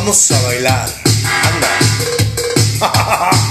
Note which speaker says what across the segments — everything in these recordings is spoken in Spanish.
Speaker 1: Vamos a bailar. Anda.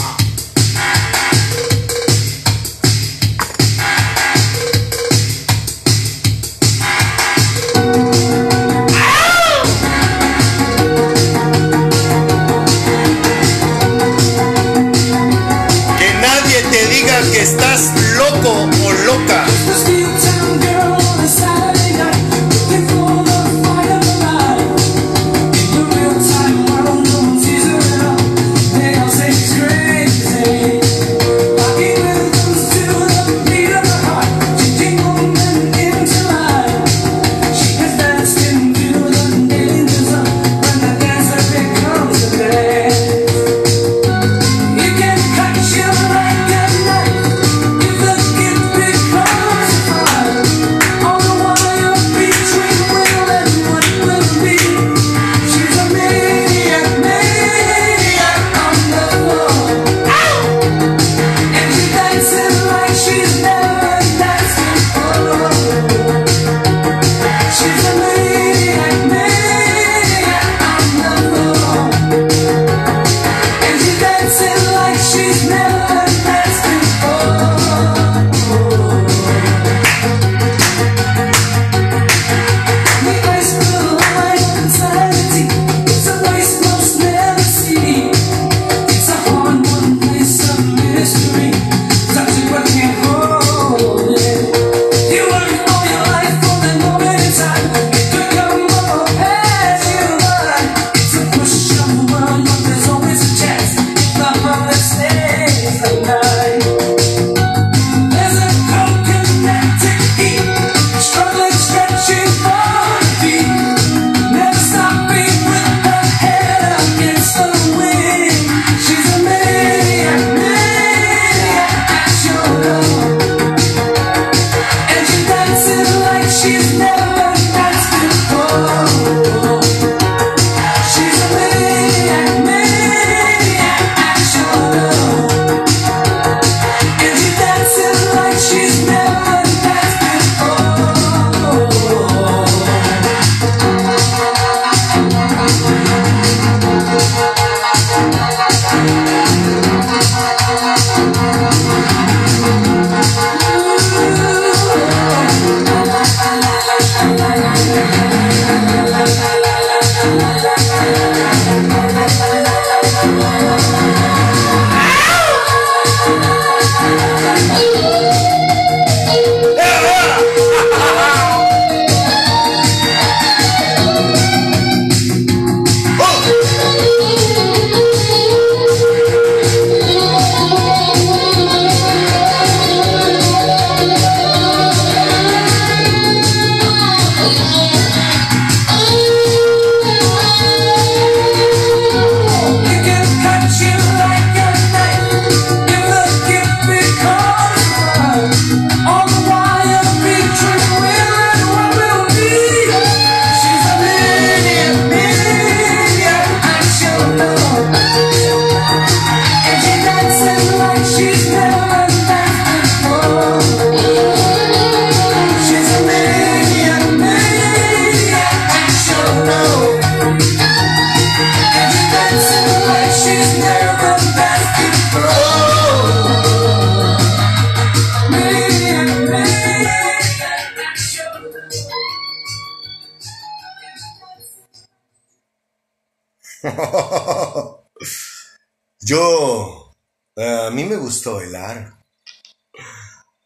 Speaker 1: Yo, eh, a mí me gustó bailar.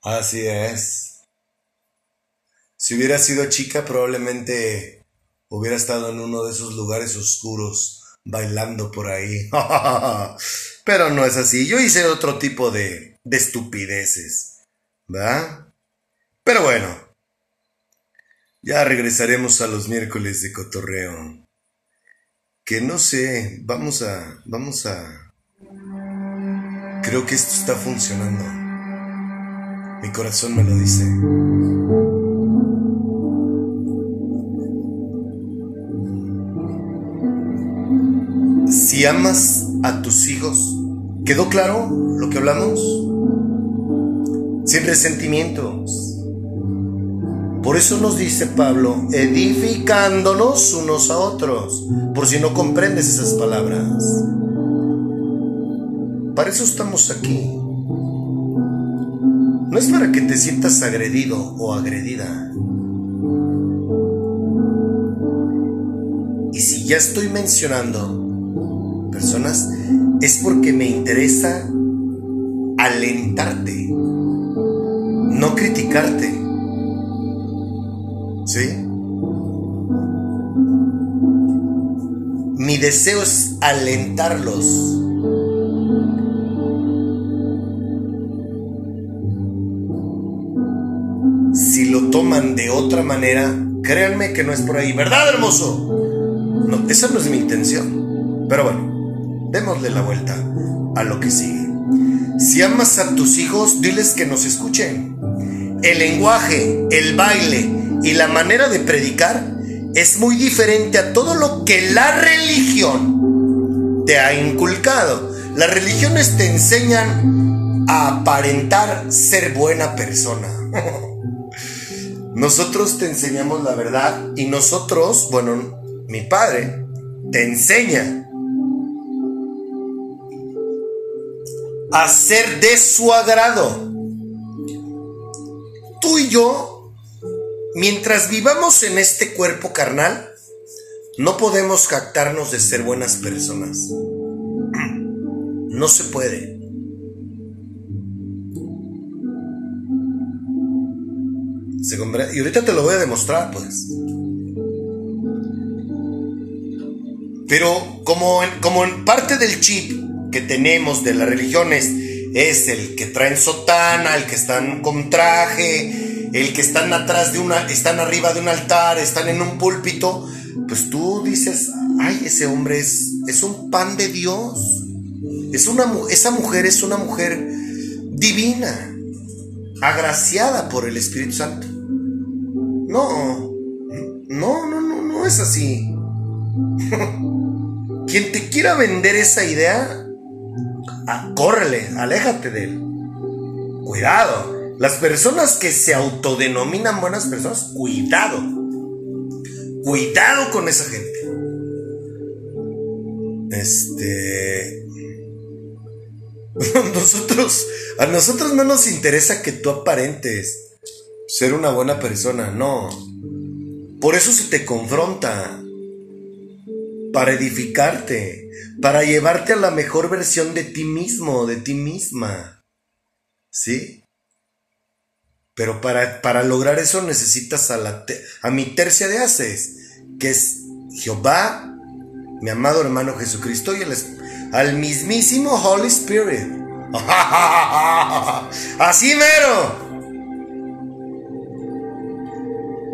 Speaker 1: Así es. Si hubiera sido chica, probablemente hubiera estado en uno de esos lugares oscuros, bailando por ahí. Pero no es así. Yo hice otro tipo de, de estupideces. ¿Va? Pero bueno. Ya regresaremos a los miércoles de cotorreo. Que no sé, vamos a, vamos a... Creo que esto está funcionando. Mi corazón me lo dice. Si amas a tus hijos, ¿quedó claro lo que hablamos? Sin resentimientos.
Speaker 2: Por eso nos dice Pablo, edificándonos unos a otros, por si no comprendes esas palabras. Para eso estamos aquí. No es para que te sientas agredido o agredida. Y si ya estoy mencionando personas, es porque me interesa alentarte, no criticarte. ¿Sí? Mi deseo es alentarlos. Toman de otra manera, créanme que no es por ahí. ¿Verdad, hermoso? No, esa no es mi intención. Pero bueno, démosle la vuelta a lo que sigue. Si amas a tus hijos, diles que nos escuchen. El lenguaje, el baile, y la manera de predicar es muy diferente a todo lo que la religión te ha inculcado. Las religiones te enseñan a aparentar ser buena persona. Nosotros te enseñamos la verdad y nosotros, bueno, mi padre te enseña a ser de su agrado. Tú y yo Mientras vivamos en este cuerpo carnal, no podemos jactarnos de ser buenas personas. No se puede. Y ahorita te lo voy a demostrar, pues. Pero como en, como en parte del chip que tenemos de las religiones es el que traen sotana, el que están con traje, el que están atrás de una, están arriba de un altar, están en un púlpito, pues tú dices, ay, ese hombre es, es un pan de Dios. Es una, esa mujer es una mujer divina, agraciada por el Espíritu Santo. No, no, no, no, no es así. Quien te quiera vender esa idea, ah, córrele, aléjate de él. Cuidado. Las personas que se autodenominan buenas personas, cuidado. Cuidado con esa gente. Este. Nosotros, a nosotros no nos interesa que tú aparentes ser una buena persona, no. Por eso se te confronta. Para edificarte, para llevarte a la mejor versión de ti mismo, de ti misma. ¿Sí? Pero para, para lograr eso necesitas a, la a mi tercia de haces, que es Jehová, mi amado hermano Jesucristo y el, al mismísimo Holy Spirit. Así mero.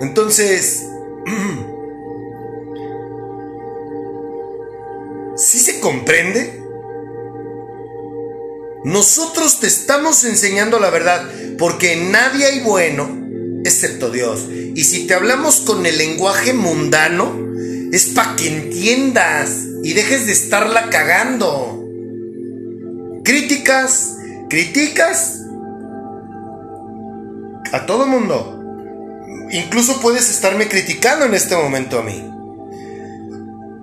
Speaker 2: Entonces, ¿sí se comprende? Nosotros te estamos enseñando la verdad porque nadie hay bueno excepto Dios. Y si te hablamos con el lenguaje mundano, es para que entiendas y dejes de estarla cagando. Críticas, criticas a todo mundo. Incluso puedes estarme criticando en este momento a mí.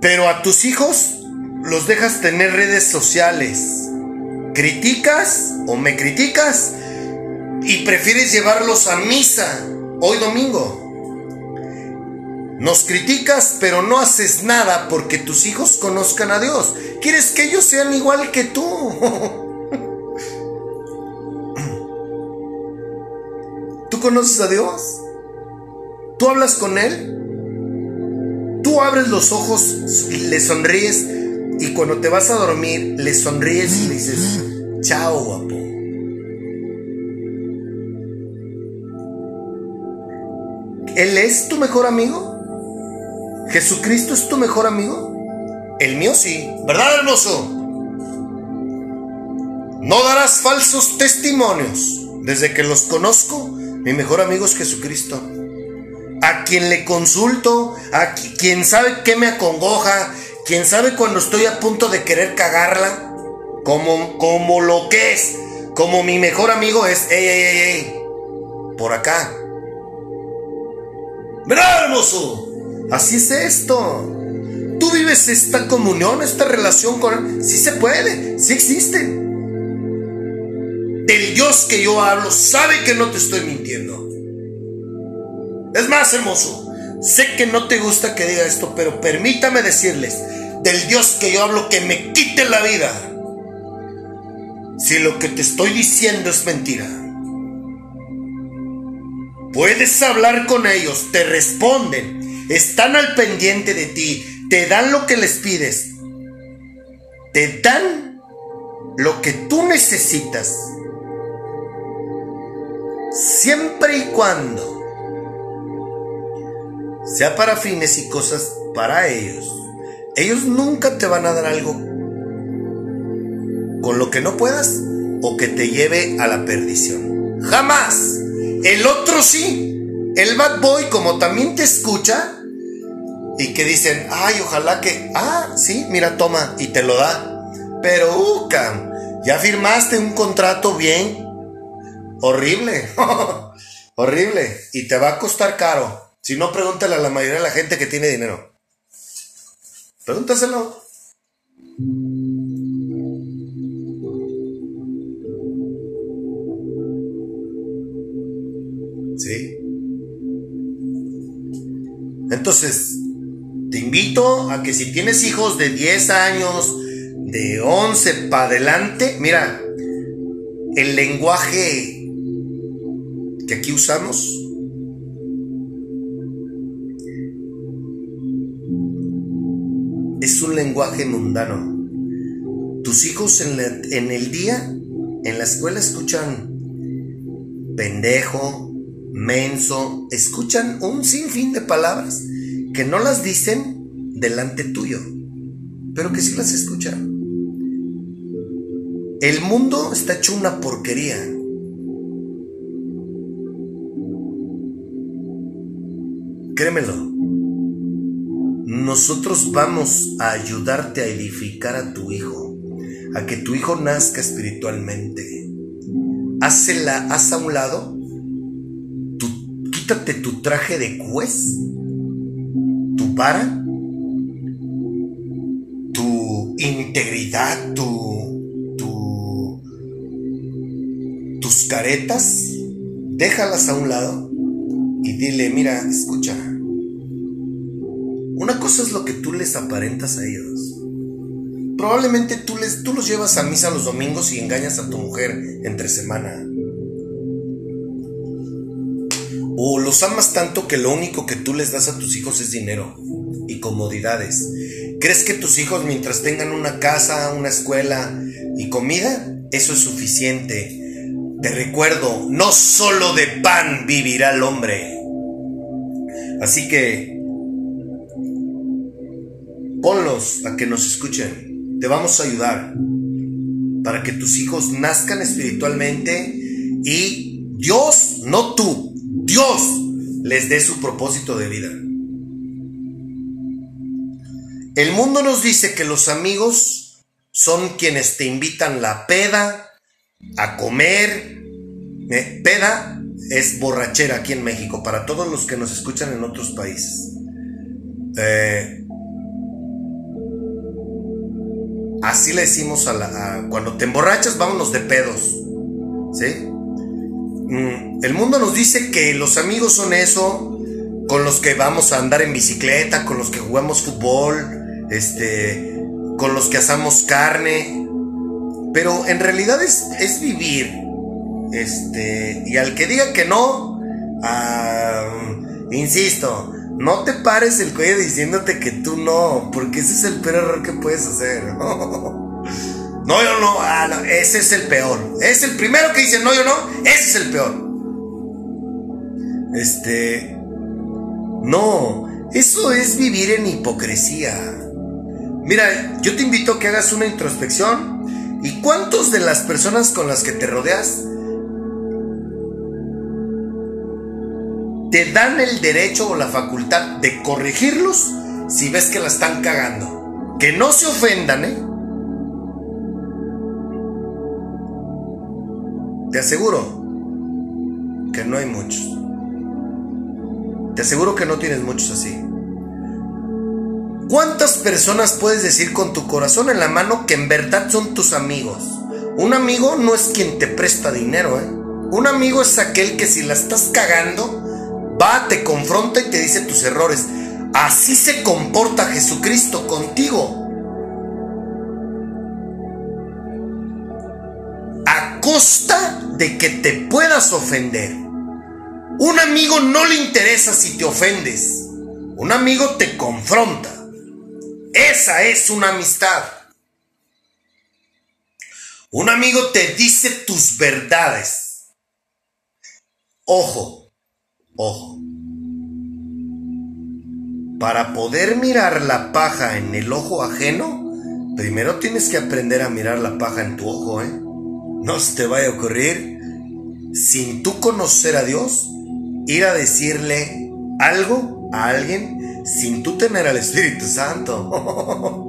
Speaker 2: Pero a tus hijos los dejas tener redes sociales criticas o me criticas y prefieres llevarlos a misa hoy domingo. Nos criticas pero no haces nada porque tus hijos conozcan a Dios. Quieres que ellos sean igual que tú. ¿Tú conoces a Dios? ¿Tú hablas con Él? ¿Tú abres los ojos le sonríes y cuando te vas a dormir, le sonríes y le dices, chao guapo. ¿Él es tu mejor amigo? ¿Jesucristo es tu mejor amigo? El mío sí, ¿verdad hermoso? No darás falsos testimonios. Desde que los conozco, mi mejor amigo es Jesucristo. A quien le consulto, a quien sabe qué me acongoja, ¿Quién sabe cuando estoy a punto de querer cagarla? Como, como lo que es. Como mi mejor amigo es, ey, ey, ey, ey. Por acá. ¿Verdad, hermoso? Así es esto. Tú vives esta comunión, esta relación con Él. Sí se puede, sí existe. Del Dios que yo hablo sabe que no te estoy mintiendo. Es más, hermoso, sé que no te gusta que diga esto, pero permítame decirles, del Dios que yo hablo que me quite la vida. Si lo que te estoy diciendo es mentira. Puedes hablar con ellos, te responden, están al pendiente de ti, te dan lo que les pides, te dan lo que tú necesitas, siempre y cuando sea para fines y cosas para ellos. Ellos nunca te van a dar algo con lo que no puedas o que te lleve a la perdición. Jamás. El otro sí. El bad boy como también te escucha y que dicen, ay, ojalá que, ah, sí, mira, toma, y te lo da. Pero, uh, ya firmaste un contrato bien horrible, horrible, y te va a costar caro. Si no, pregúntale a la mayoría de la gente que tiene dinero. Pregúntaselo. ¿Sí? Entonces, te invito a que si tienes hijos de 10 años, de 11 para adelante, mira, el lenguaje que aquí usamos lenguaje mundano. Tus hijos en, en el día, en la escuela, escuchan pendejo, menso, escuchan un sinfín de palabras que no las dicen delante tuyo, pero que sí las escuchan. El mundo está hecho una porquería. Créemelo. Nosotros vamos a ayudarte a edificar a tu hijo, a que tu hijo nazca espiritualmente. Hazla, haz a un lado, quítate tu traje de juez tu integridad, tu, tu, tus caretas, déjalas a un lado y dile, mira, escucha, una cosa es lo que tú les aparentas a ellos. Probablemente tú, les, tú los llevas a misa los domingos y engañas a tu mujer entre semana. O los amas tanto que lo único que tú les das a tus hijos es dinero y comodidades. ¿Crees que tus hijos mientras tengan una casa, una escuela y comida, eso es suficiente? Te recuerdo, no solo de pan vivirá el hombre. Así que ponlos a que nos escuchen. Te vamos a ayudar para que tus hijos nazcan espiritualmente y Dios, no tú, Dios les dé su propósito de vida. El mundo nos dice que los amigos son quienes te invitan la peda, a comer. Eh, peda es borrachera aquí en México, para todos los que nos escuchan en otros países. Eh, así le decimos a, la, cuando te emborrachas, vámonos de pedos. ¿Sí? Mm, el mundo nos dice que los amigos son eso, con los que vamos a andar en bicicleta, con los que jugamos fútbol, este, con los que asamos carne, pero en realidad es, vivir, este, y al que diga que no, ah, insisto, no te pares el cuello diciéndote que tú no, porque ese es el peor error que puedes hacer. No, yo no, ah, no, ese es el peor. Es el primero que dice no, yo no, ese es el peor. Este, no, eso es vivir en hipocresía. Mira, yo te invito a que hagas una introspección. ¿Y cuántos de las personas con las que te rodeas te dan el derecho o la facultad de corregirlos si ves que la están cagando? Que no se ofendan, ¿eh? Te aseguro que no hay muchos. Te aseguro que no tienes muchos así. ¿Cuántas personas puedes decir con tu corazón en la mano que en verdad son tus amigos? Un amigo no es quien te presta dinero, ¿eh? Un amigo es aquel que si la estás cagando, va, te confronta y te dice tus errores. Así se comporta Jesucristo contigo. A costa de que te puedas ofender. Un amigo no le interesa si te ofendes. Un amigo te confronta. Esa es una amistad. Un amigo te dice tus verdades. Ojo, ojo. Para poder mirar la paja en el ojo ajeno, primero tienes que aprender a mirar la paja en tu ojo, ¿eh? No se te vaya a ocurrir, sin tú conocer a Dios, ir a decirle algo a alguien sin tú tener al Espíritu Santo.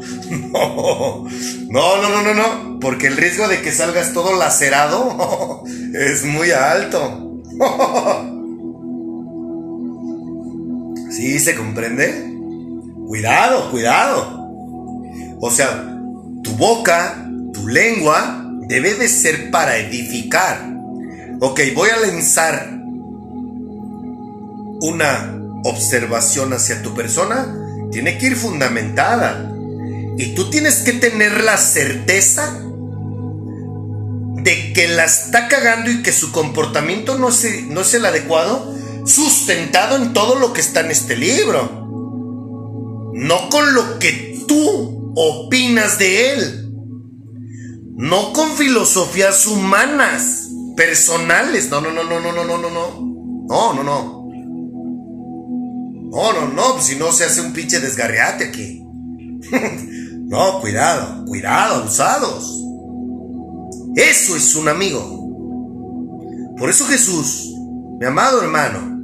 Speaker 2: no, no, no, no, no, porque el riesgo de que salgas todo lacerado es muy alto. ¿Sí se comprende? Cuidado, cuidado. O sea, tu boca, tu lengua, debe de ser para edificar. Ok, voy a lanzar una observación hacia tu persona. Tiene que ir fundamentada. Y tú tienes que tener la certeza de que la está cagando y que su comportamiento no es, no es el adecuado sustentado en todo lo que está en este libro. No con lo que tú opinas de él. No con filosofías humanas, personales. No, no, no, no, no, no, no, no, no. No, no, no. No, no, no, pues si no se hace un pinche desgarriate aquí. no, cuidado, cuidado, abusados. Eso es un amigo. Por eso Jesús, mi amado hermano,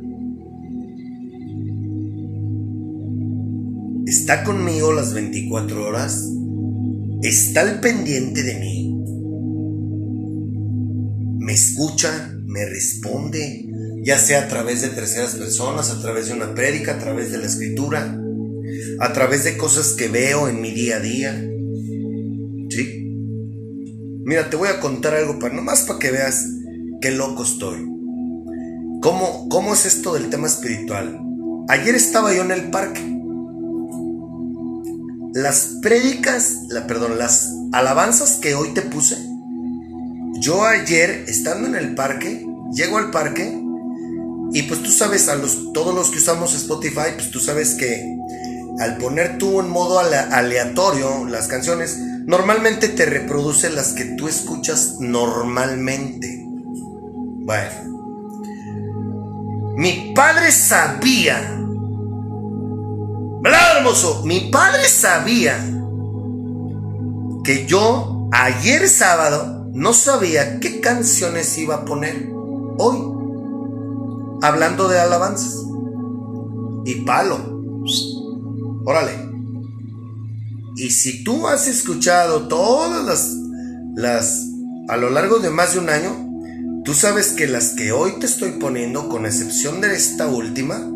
Speaker 2: está conmigo las 24 horas, está al pendiente de mí, me escucha, me responde, ya sea a través de terceras personas, a través de una prédica, a través de la escritura, a través de cosas que veo en mi día a día. ¿Sí? Mira, te voy a contar algo para nomás para que veas qué loco estoy. ¿Cómo, ¿Cómo es esto del tema espiritual? Ayer estaba yo en el parque las prédicas, la, perdón, las alabanzas que hoy te puse, yo ayer, estando en el parque, llego al parque y pues tú sabes, a los, todos los que usamos Spotify, pues tú sabes que al poner tú en modo aleatorio las canciones, normalmente te reproduce las que tú escuchas normalmente. Bueno. Mi padre sabía ¿Verdad, hermoso? Mi padre sabía que yo ayer sábado no sabía qué canciones iba a poner hoy. Hablando de alabanzas. Y palo. Órale. Y si tú has escuchado todas las, las, a lo largo de más de un año, tú sabes que las que hoy te estoy poniendo, con excepción de esta última,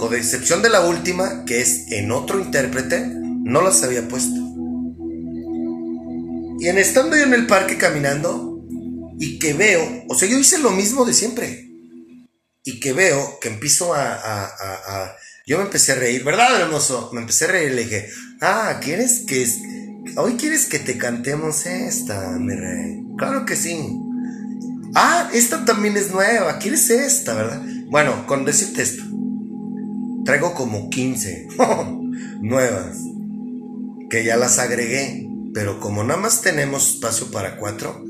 Speaker 2: con excepción de la última, que es en otro intérprete, no las había puesto. Y en estando yo en el parque caminando y que veo, o sea, yo hice lo mismo de siempre. Y que veo que empiezo a, yo me empecé a reír, ¿verdad, hermoso? Me empecé a reír y le dije, ah, ¿quieres que hoy quieres que te cantemos esta, mi rey? Claro que sí. Ah, esta también es nueva, ¿quieres esta, verdad? Bueno, con decirte esto, Traigo como 15 nuevas que ya las agregué, pero como nada más tenemos espacio para cuatro,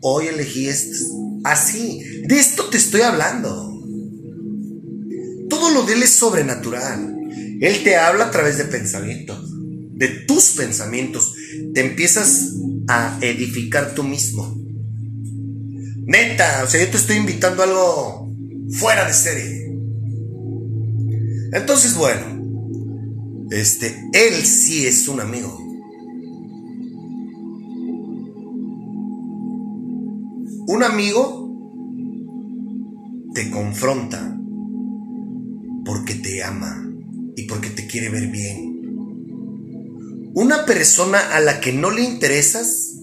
Speaker 2: hoy elegí estas. Así, de esto te estoy hablando. Todo lo de él es sobrenatural. Él te habla a través de pensamientos, de tus pensamientos. Te empiezas a edificar tú mismo. Neta, o sea, yo te estoy invitando a algo fuera de serie. Entonces, bueno, este, él sí es un amigo. Un amigo te confronta. porque te ama y porque te quiere ver bien. Una persona a la que no le interesas,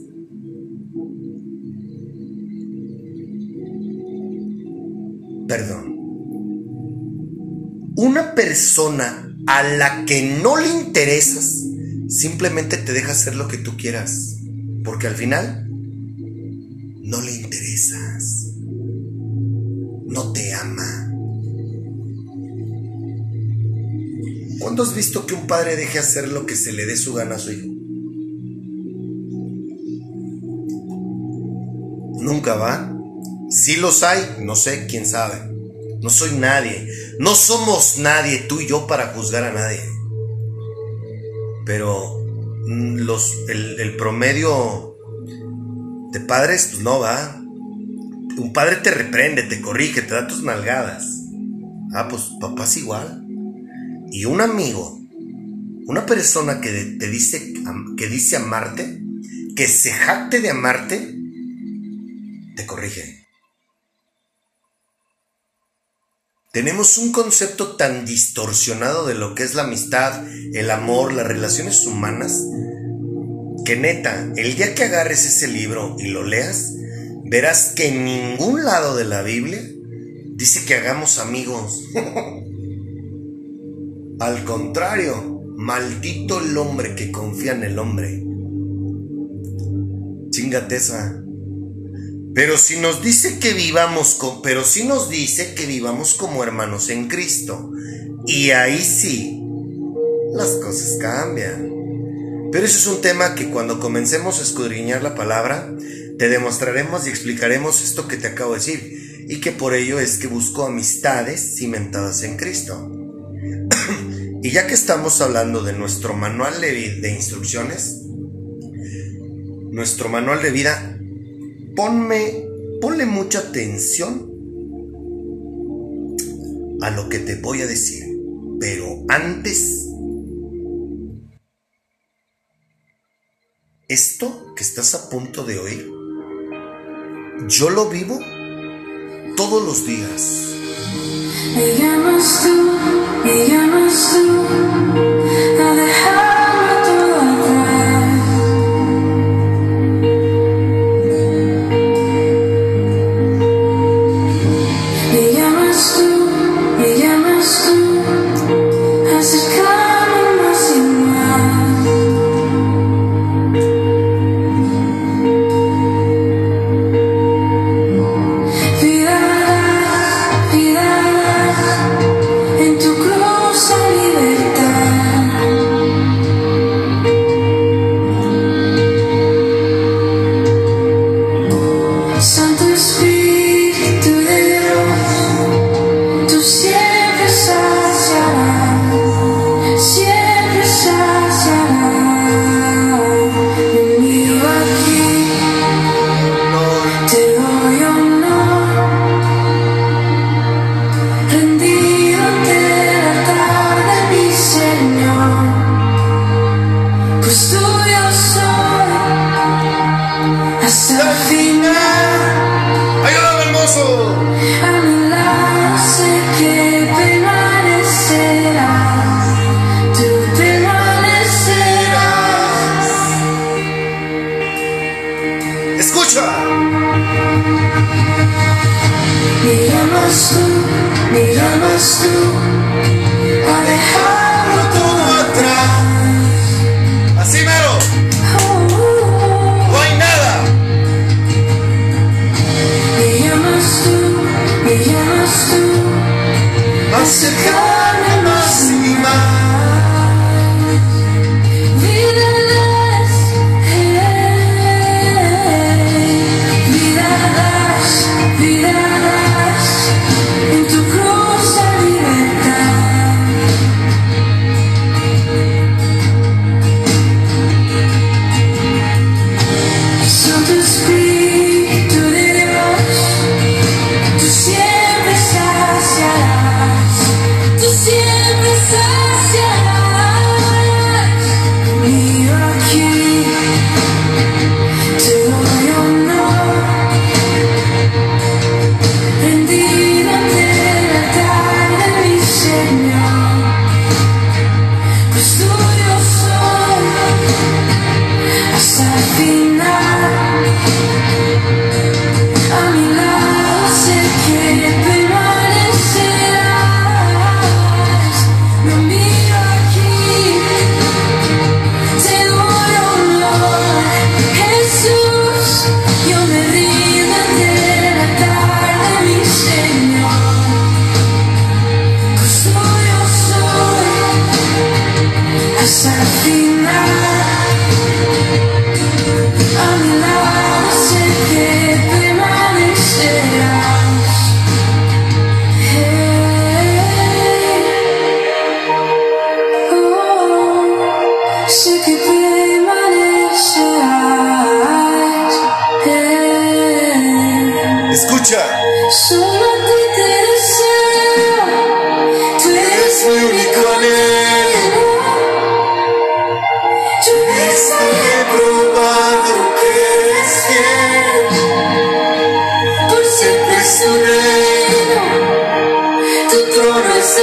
Speaker 2: persona a la que no le interesas, simplemente te deja hacer lo que tú quieras, porque al final no le interesas, no te ama. ¿Cuándo has visto que un padre deje hacer lo que se le dé su gana a su hijo? Nunca va. Si los hay, no sé, quién sabe. No soy nadie. No somos nadie, tú y yo, para juzgar a nadie. Pero mm, los, el, promedio de padres, pues no va. Un padre te reprende, te corrige, te da tus nalgadas. Ah, pues papá es igual. Y un amigo, una persona que te dice, que dice amarte, que se jacte de amarte, te corrige. Tenemos un concepto tan distorsionado de lo que es la amistad, el amor, las relaciones humanas, que neta, el día que agarres ese libro y lo leas, verás que en ningún lado de la Biblia dice que hagamos amigos. Al contrario, maldito el hombre que confía en el hombre. Chingate. Pero si nos dice que vivamos con, pero si nos dice que vivamos como hermanos en Cristo. Y ahí sí, las cosas cambian. Pero eso es un tema que cuando comencemos a escudriñar la palabra, te demostraremos y explicaremos esto que te acabo de decir. Y que por ello es que busco amistades cimentadas en Cristo. Y ya que estamos hablando de nuestro manual de, instrucciones, nuestro manual de vida, ponme, ponle mucha atención a lo que te voy a decir. Pero antes, esto que estás a punto de oír, yo lo vivo todos los días.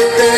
Speaker 2: Let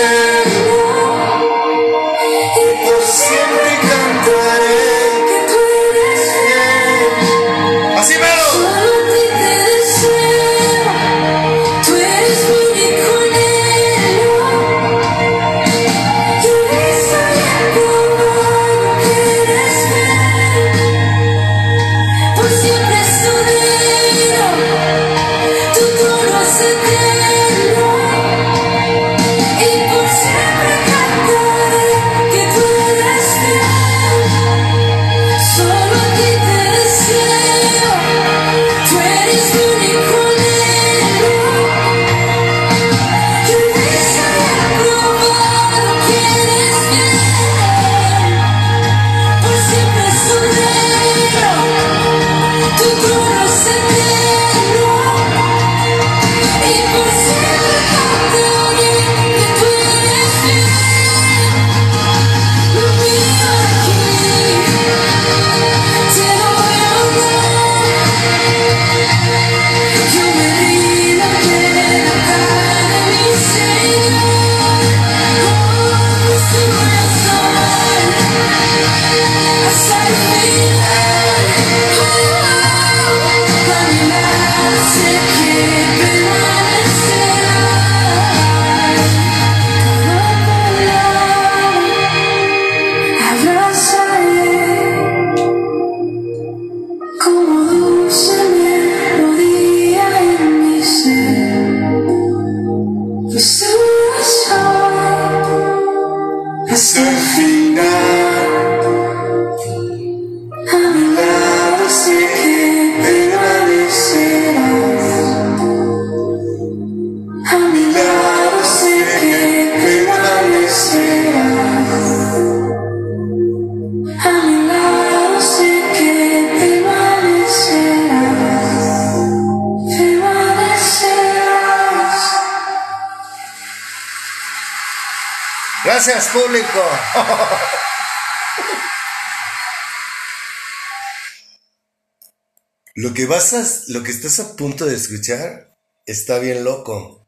Speaker 2: Lo que vas a, lo que estás a punto de escuchar está bien loco.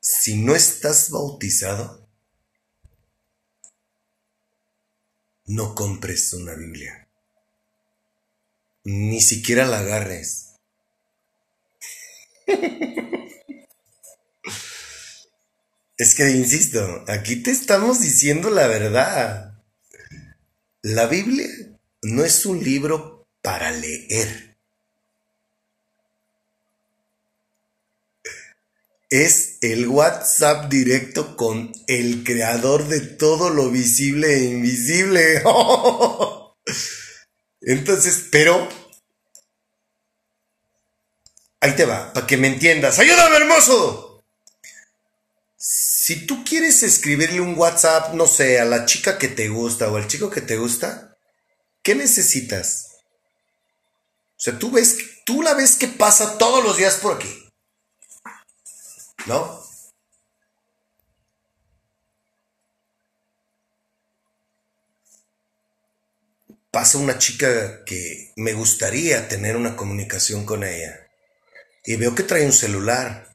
Speaker 2: Si no estás bautizado, no compres una Biblia. Ni siquiera la agarres. Es que, insisto, aquí te estamos diciendo la verdad. La Biblia no es un libro para leer. Es el WhatsApp directo con el creador de todo lo visible e invisible. Entonces, pero... Ahí te va, para que me entiendas. ¡Ayúdame, hermoso! Si tú quieres escribirle un WhatsApp, no sé, a la chica que te gusta o al chico que te gusta, ¿qué necesitas? O sea, tú ves, tú la ves que pasa todos los días por aquí. ¿No? Pasa una chica que me gustaría tener una comunicación con ella. Y veo que trae un celular.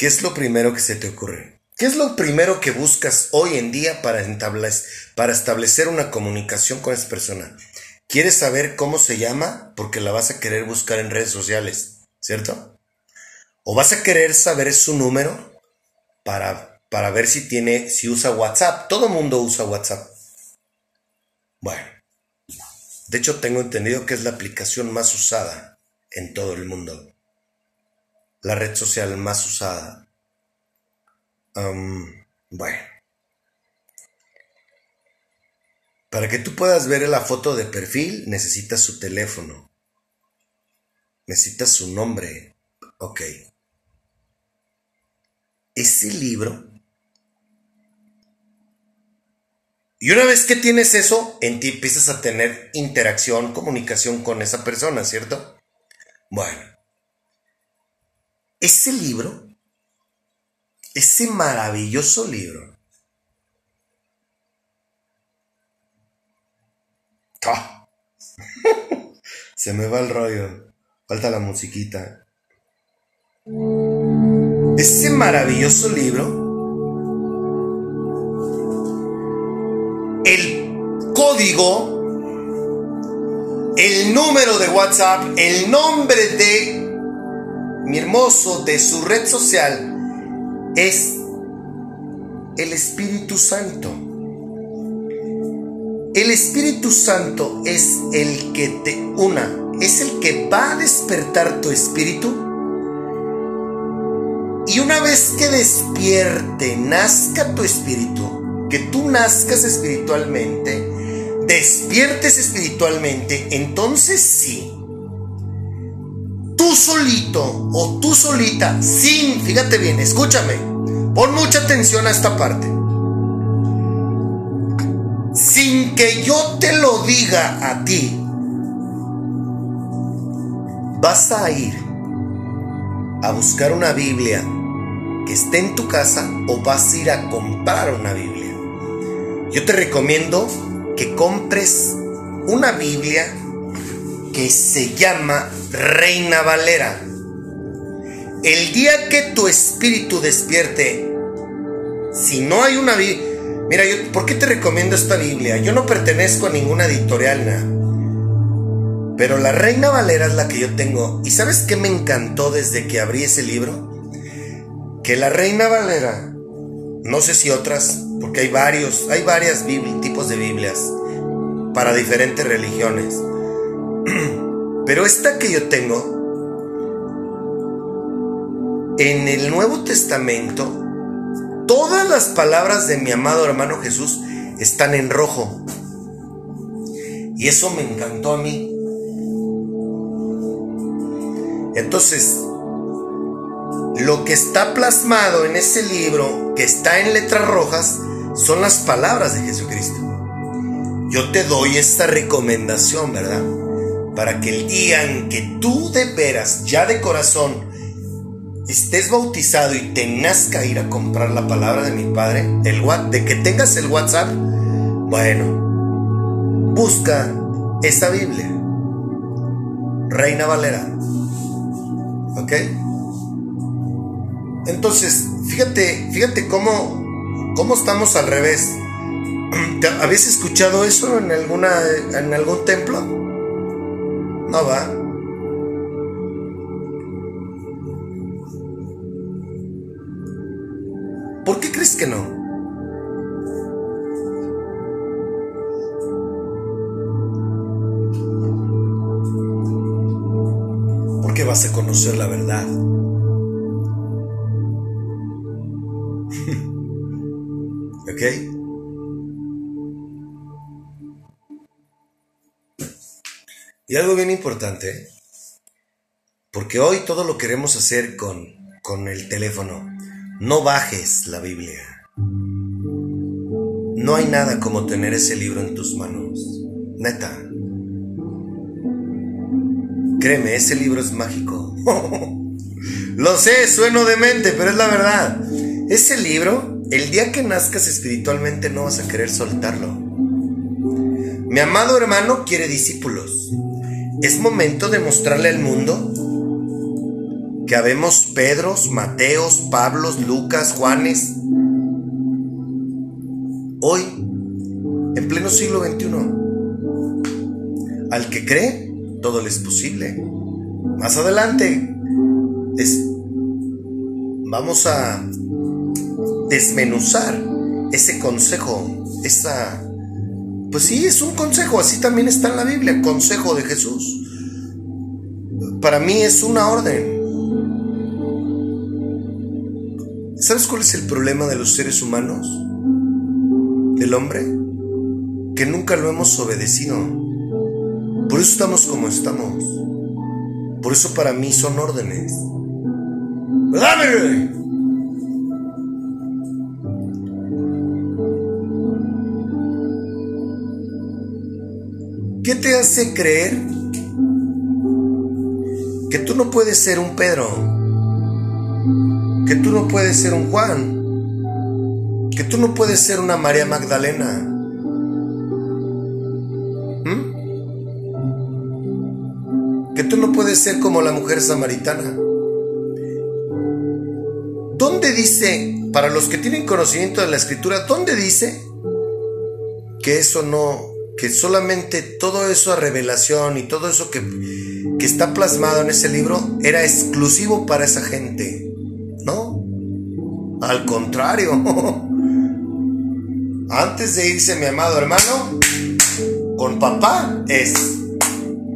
Speaker 2: ¿Qué es lo primero que se te ocurre? ¿Qué es lo primero que buscas hoy en día para, para establecer una comunicación con esa persona? ¿Quieres saber cómo se llama? Porque la vas a querer buscar en redes sociales, ¿cierto? ¿O vas a querer saber su número para, para ver si tiene, si usa WhatsApp? Todo mundo usa WhatsApp. Bueno, de hecho tengo entendido que es la aplicación más usada en todo el mundo la red social más usada. bueno. Para que tú puedas ver la foto de perfil, necesitas su teléfono. Necesitas su nombre. Ok. Ese libro. Y una vez que tienes eso, en ti empiezas a tener interacción, comunicación con esa persona, ¿cierto? Bueno. Ese libro, ese maravilloso libro. Se me va el rollo. Falta la musiquita. Ese maravilloso libro, el código, el número de WhatsApp, el nombre de mi hermoso, de su red social, es el Espíritu Santo. El Espíritu Santo es el que te una, es el que va a despertar tu espíritu y una vez que despierte, nazca tu espíritu, que tú nazcas espiritualmente, despiertes espiritualmente, entonces sí, tú solito o tú solita, sin, fíjate bien, escúchame, pon mucha atención a esta parte. Sin que yo te lo diga a ti, vas a ir a buscar una Biblia que esté en tu casa o vas a ir a comprar una Biblia. Yo te recomiendo que compres una Biblia que se llama Reina Valera. El día que tu espíritu despierte, si no hay una Biblia, mira, yo, ¿por qué te recomiendo esta Biblia? Yo no pertenezco a ninguna editorial. Pero la Reina Valera es la que yo tengo. ¿Y sabes qué me encantó desde que abrí ese libro? que la Reina Valera, no sé si otras, porque hay varios, hay varias tipos de Biblias para diferentes religiones. Pero esta que yo tengo, en el Nuevo Testamento, todas las palabras de mi amado hermano Jesús están en rojo. Y eso me encantó a mí. Entonces, lo que está plasmado en ese libro, que está en letras rojas, son las palabras de Jesucristo. Yo te doy esta recomendación, ¿verdad? Para que el día en que tú de veras, ya de corazón, estés bautizado y tengas que ir a comprar la palabra de mi Padre, el de que tengas el WhatsApp, bueno, busca esa Biblia. Reina Valera. ¿Ok? Entonces, fíjate, fíjate cómo, cómo estamos al revés. ¿Habéis escuchado eso en alguna en algún templo? No va. ¿Por qué crees que no? Vas a conocer la verdad. Y algo bien importante, porque hoy todo lo queremos hacer con, con el teléfono. No bajes la Biblia. No hay nada como tener ese libro en tus manos. Neta. Créeme, ese libro es mágico. Lo sé, sueno demente, pero es la verdad. Ese libro el día que nazcas espiritualmente no vas a querer soltarlo. Mi amado hermano quiere discípulos. Es momento de mostrarle al mundo que habemos Pedros, Mateos, Pablos, Lucas, Juanes. Hoy, en pleno siglo XXI, al que cree, todo le es posible. Más adelante, es, vamos a desmenuzar ese consejo, esa... Pues sí, es un consejo, así también está en la Biblia, consejo de Jesús. Para mí es una orden. ¿Sabes cuál es el problema de los seres humanos? Del hombre? Que nunca lo hemos obedecido. Por eso estamos como estamos. Por eso para mí son órdenes. Hace creer que tú no puedes ser un Pedro? Que tú no puedes ser un Juan? Que tú no puedes ser una María Magdalena? ¿Mm? Que tú no puedes ser como la mujer samaritana. ¿Dónde dice, para los que tienen conocimiento de la escritura, dónde dice que eso no que solamente todo eso a revelación y todo eso que, que está plasmado en ese libro era exclusivo para esa gente. No, al contrario. Antes de irse mi amado hermano, con papá es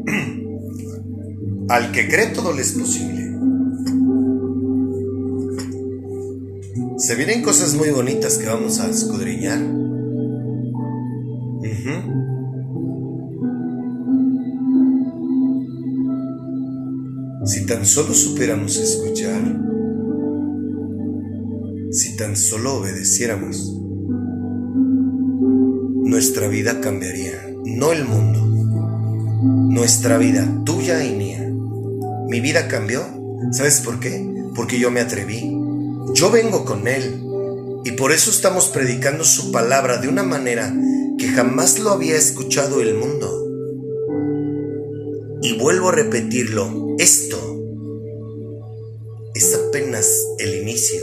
Speaker 2: al que cree todo le es posible. Se vienen cosas muy bonitas que vamos a escudriñar. Si tan solo supiéramos escuchar, si tan solo obedeciéramos, nuestra vida cambiaría, no el mundo, nuestra vida, tuya y mía. Mi vida cambió, ¿sabes por qué? Porque yo me atreví, yo vengo con Él y por eso estamos predicando su palabra de una manera que jamás lo había escuchado el mundo. Y vuelvo a repetirlo, esto es apenas el inicio.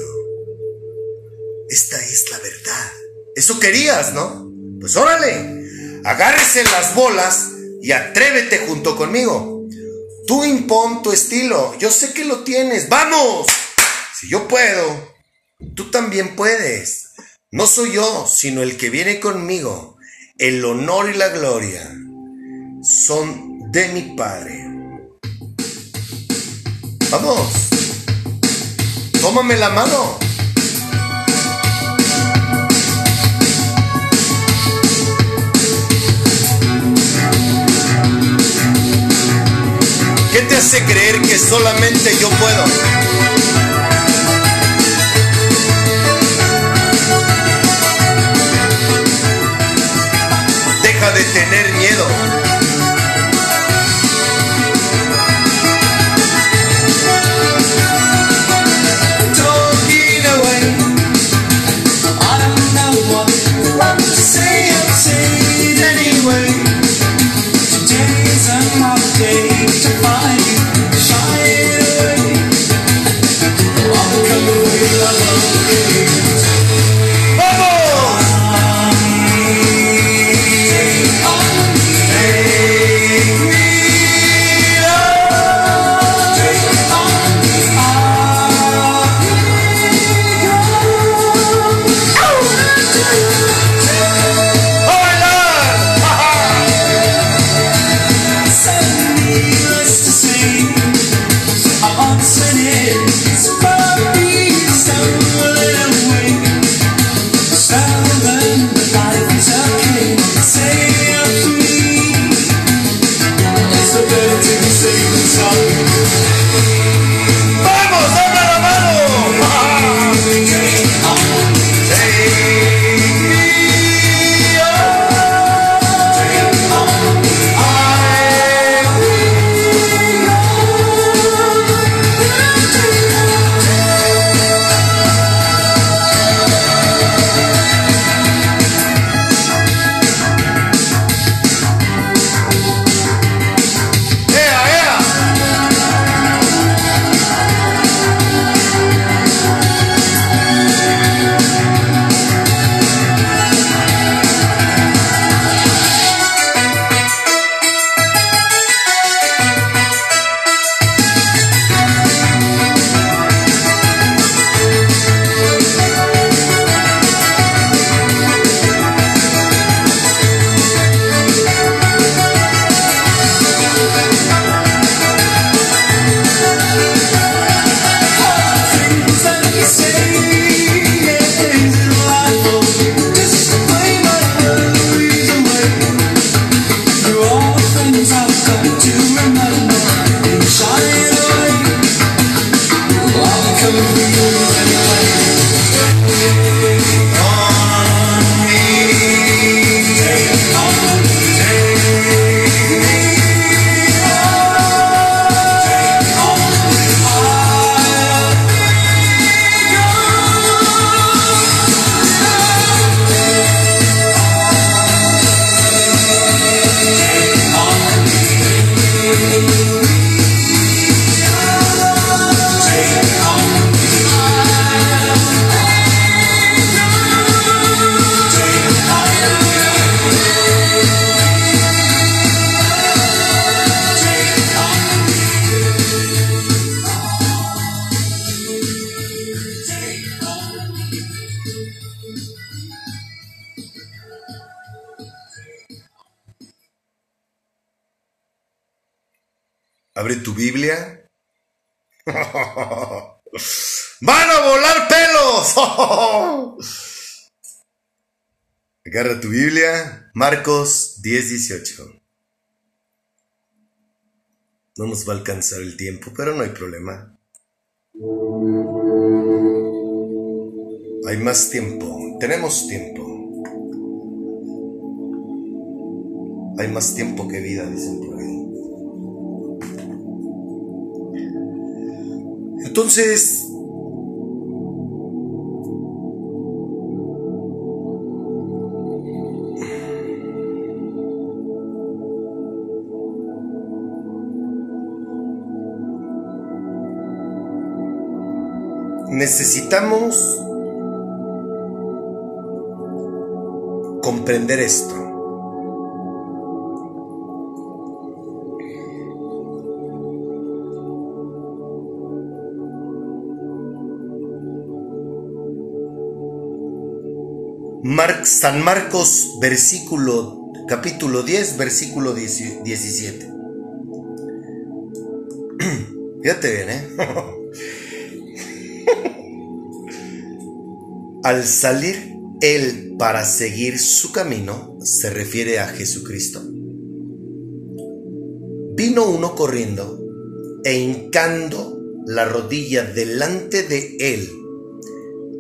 Speaker 2: Esta es la verdad. Eso querías, ¿no? Pues órale, agárrese las bolas y atrévete junto conmigo. Tú impón tu estilo. Yo sé que lo tienes. ¡Vamos! Si yo puedo, tú también puedes. No soy yo, sino el que viene conmigo. El honor y la gloria son de mi Padre. Vamos, tómame la mano. ¿Qué te hace creer que solamente yo puedo? Deja de tener miedo. Tu Biblia. ¡Van a volar pelos! Agarra tu Biblia. Marcos 10, 18. No nos va a alcanzar el tiempo, pero no hay problema. Hay más tiempo. Tenemos tiempo. Hay más tiempo que vida, dicen por ahí. Entonces, necesitamos comprender esto. San Marcos, versículo, capítulo 10, versículo 17. Fíjate bien, ¿eh? Al salir él para seguir su camino, se refiere a Jesucristo. Vino uno corriendo e hincando la rodilla delante de él,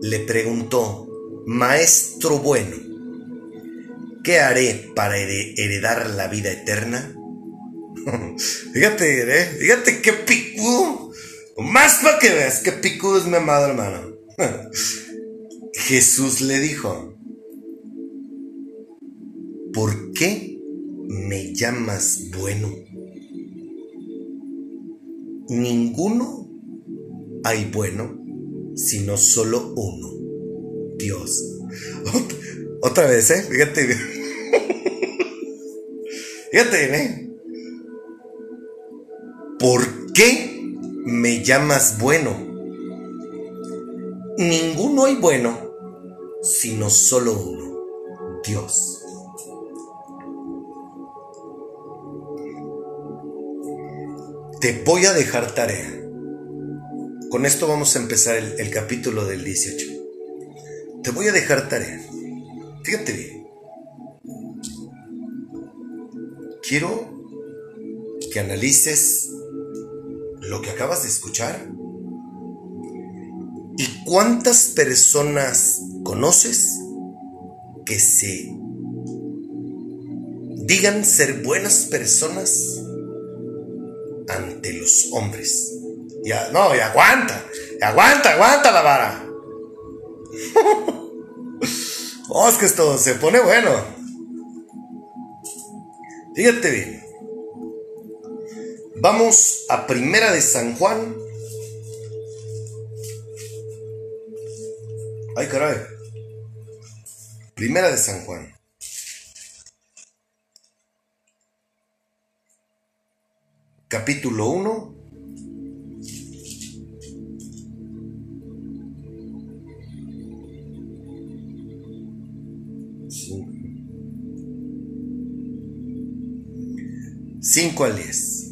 Speaker 2: le preguntó, Maestro bueno, ¿qué haré para heredar la vida eterna? fíjate, ¿eh? fíjate qué picudo. Más para que veas qué picudo es mi amado hermano. Jesús le dijo, ¿por qué me llamas bueno? Ninguno hay bueno, sino solo uno, Dios. Otra vez, ¿eh? Fíjate bien. Fíjate bien, ¿eh? ¿Por qué me llamas bueno? Ninguno hay bueno, sino solo uno, Dios. Te voy a dejar tarea. Con esto vamos a empezar el, capítulo del 18. Te voy a dejar tarea. Fíjate bien. Quiero que analices lo que acabas de escuchar y cuántas personas conoces que se digan ser buenas personas ante los hombres. Ya, no, y aguanta, aguanta, aguanta la vara. oh, es que esto se pone bueno. Fíjate bien. Vamos a Primera de San Juan Ay, caray. Primera de San Juan. Capítulo 1. Cinco al diez.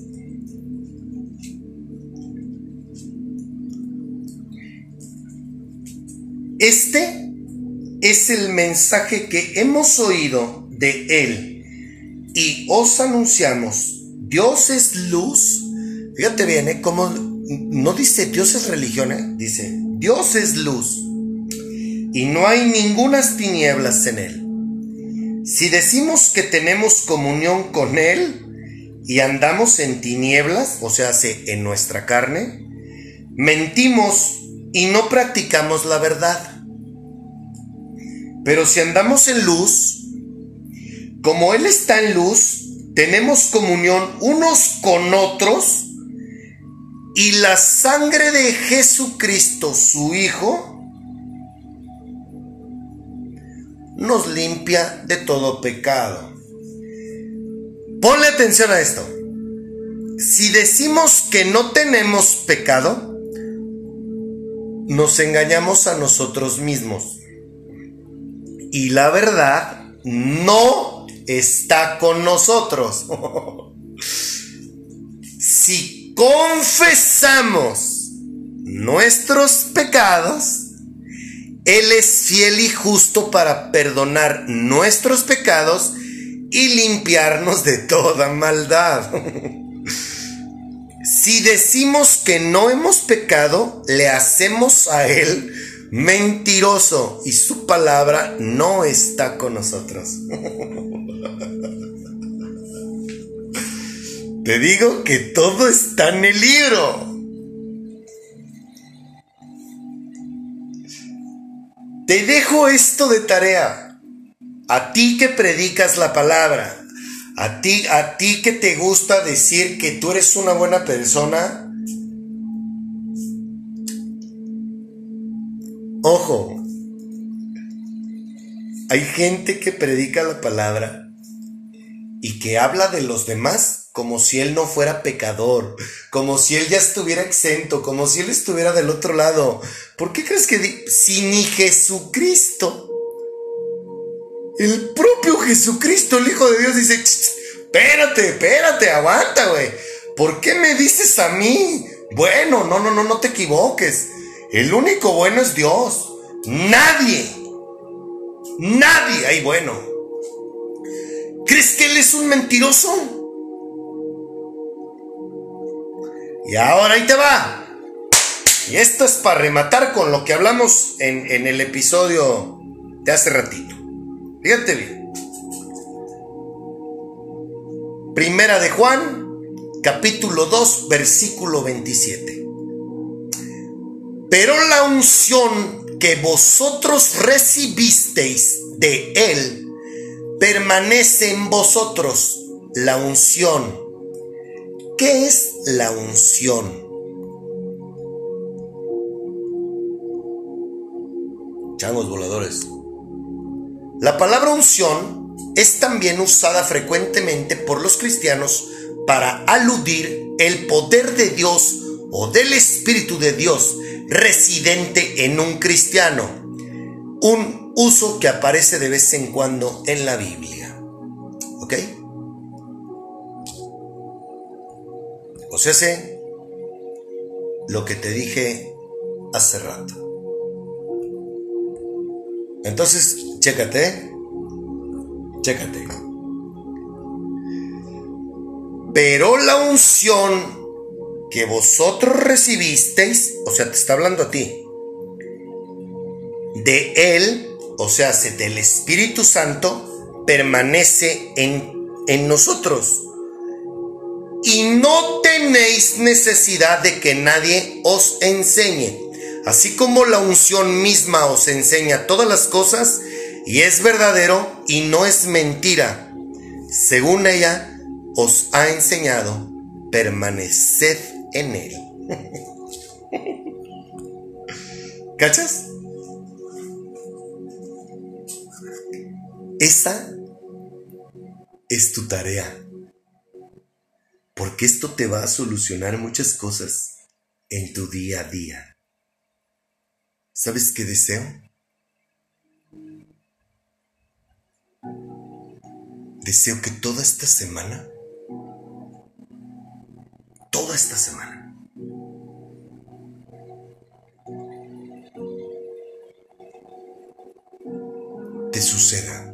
Speaker 2: Este es el mensaje que hemos oído de Él y os anunciamos. Dios es luz. Fíjate bien, ¿eh? Como no dice Dios es religión, ¿eh? dice Dios es luz y no hay ninguna tinieblas en Él. Si decimos que tenemos comunión con Él y andamos en tinieblas, o sea, en nuestra carne, mentimos y no practicamos la verdad. Pero si andamos en luz, como Él está en luz, tenemos comunión unos con otros y la sangre de Jesucristo, su Hijo, nos limpia de todo pecado. Ponle atención a esto. Si decimos que no tenemos pecado, nos engañamos a nosotros mismos. Y la verdad no está con nosotros. si confesamos nuestros pecados, Él es fiel y justo para perdonar nuestros pecados y limpiarnos de toda maldad. si decimos que no hemos pecado, le hacemos a Él mentiroso y su palabra no está con nosotros. Te digo que todo está en el libro. Te dejo esto de tarea. A ti que predicas la palabra, a ti, a ti que te gusta decir que tú eres una buena persona, Ojo, hay gente que predica la palabra y que habla de los demás como si él no fuera pecador, como si él ya estuviera exento, como si él estuviera del otro lado. ¿Por qué crees que si ni Jesucristo, el propio Jesucristo, el Hijo de Dios, dice, espérate, espérate, aguanta, güey. ¿Por qué me dices a mí? Bueno, no, no, no, no te equivoques. El único bueno es Dios. Nadie. Nadie hay bueno. ¿Crees que Él es un mentiroso? Y ahora ahí te va. Y esto es para rematar con lo que hablamos en, en el episodio de hace ratito. Fíjate bien. Primera de Juan, capítulo 2, versículo 27. Pero la unción que vosotros recibisteis de Él permanece en vosotros. La unción. ¿Qué es la unción? Changos voladores. La palabra unción es también usada frecuentemente por los cristianos para aludir el poder de Dios o del Espíritu de Dios residente en un cristiano, un uso que aparece de vez en cuando en la Biblia. ¿Ok? O sea, sé lo que te dije hace rato. Entonces, chécate, chécate. Pero la unción que vosotros recibisteis, o sea, te está hablando a ti, de Él, o sea, del Espíritu Santo, permanece en, en nosotros. Y no tenéis necesidad de que nadie os enseñe. Así como la unción misma os enseña todas las cosas, y es verdadero y no es mentira. Según ella os ha enseñado, permaneced en él. ¿Cachas? Esa es tu tarea. Porque esto te va a solucionar muchas cosas en tu día a día. ¿Sabes qué deseo? Deseo que toda esta semana toda esta semana. Te suceda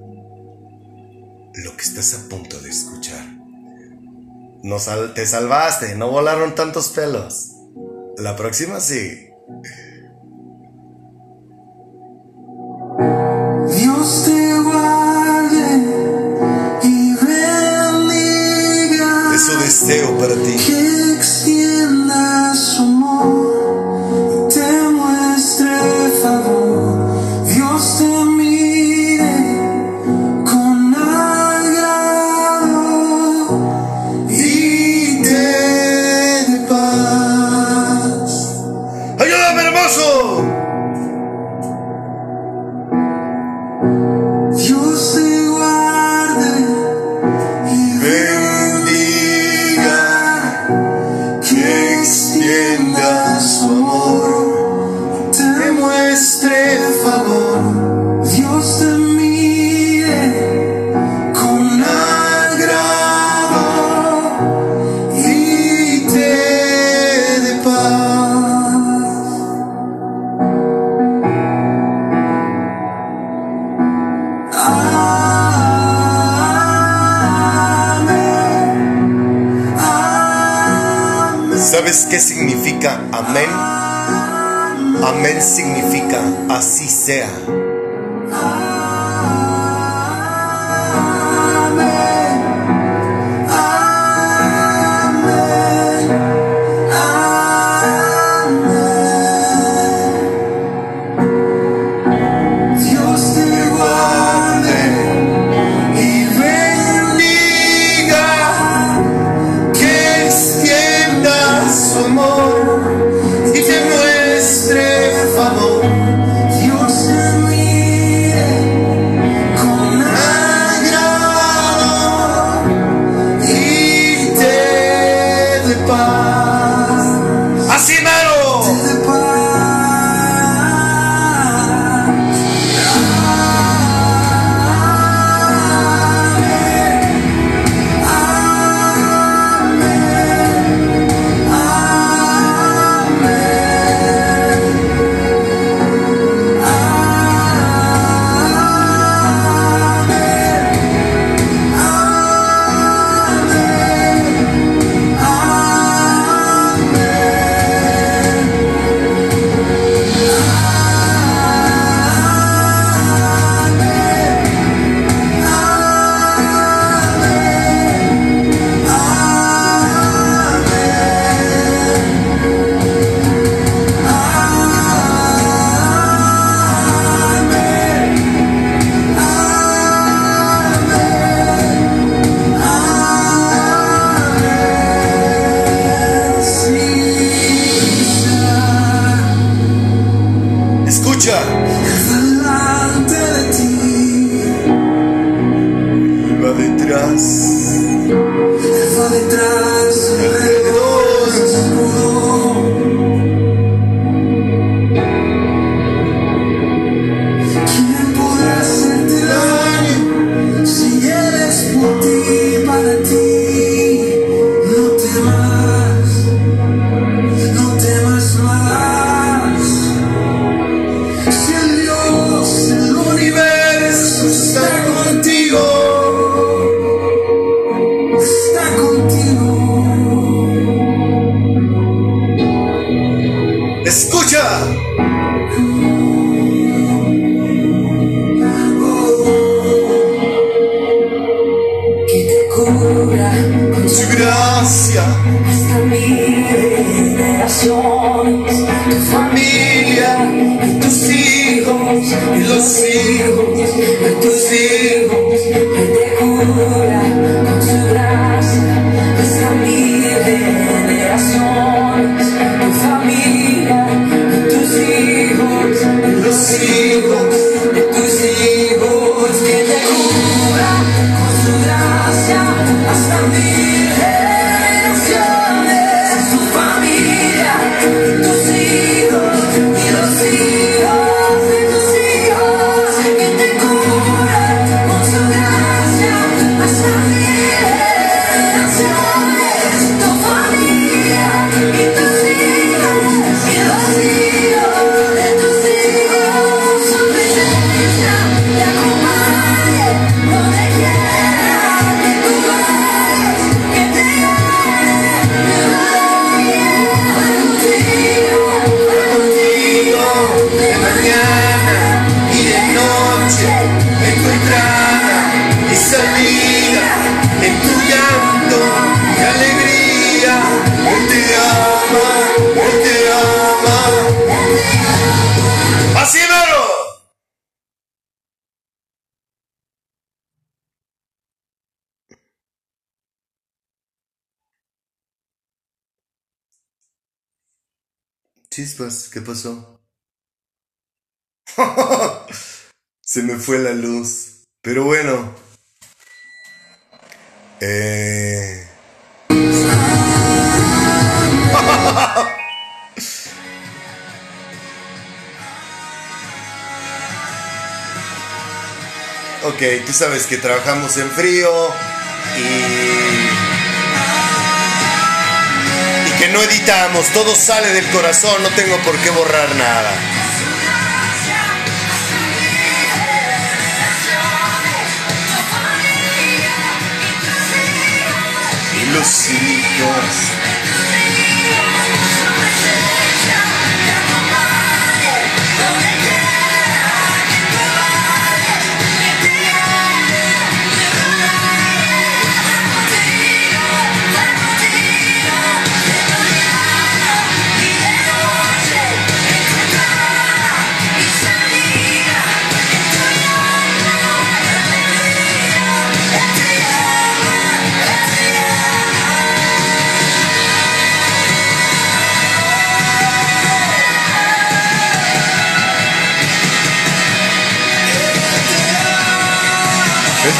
Speaker 2: lo que estás a punto de escuchar. No te salvaste, no volaron tantos pelos. La próxima sí. Chispas, ¿qué pasó? Se me fue la luz. Pero bueno. Eh... ok, tú sabes que trabajamos en frío y no editamos, todo sale del corazón, no tengo por qué borrar nada. Y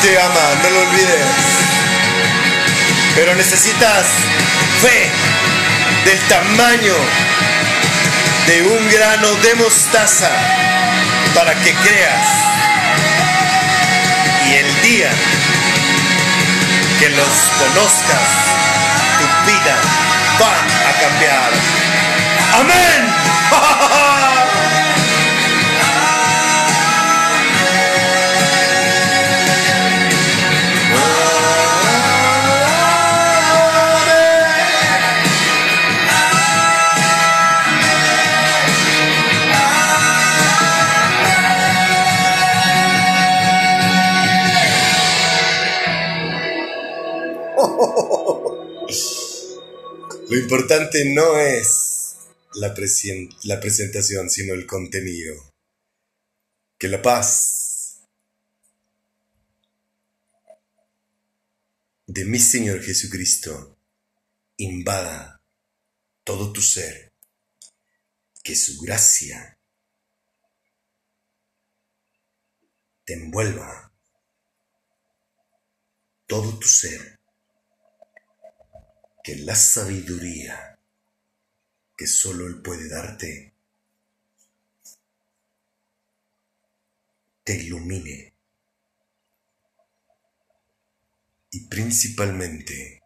Speaker 2: te ama, no lo olvides. Pero necesitas fe del tamaño de un grano de mostaza para que creas. Y el día que los conozcas, tu vida va a cambiar. Amén. Importante no es la, la presentación, sino el contenido. Que la paz de mi Señor Jesucristo invada todo tu ser. Que su gracia te envuelva todo tu ser que la sabiduría que solo Él puede darte te ilumine y principalmente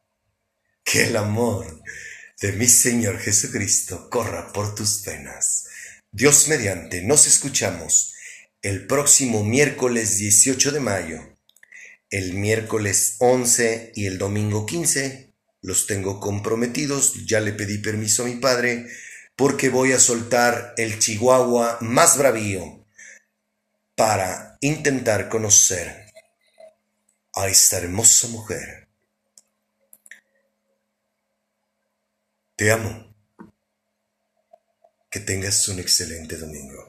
Speaker 2: que el amor de mi Señor Jesucristo corra por tus venas. Dios mediante, nos escuchamos el próximo miércoles 18 de mayo, el miércoles 11 y el domingo 15 los tengo comprometidos, ya le pedí permiso a mi padre, porque voy a soltar el chihuahua más bravío para intentar conocer a esta hermosa mujer. Te amo. Que tengas un excelente domingo.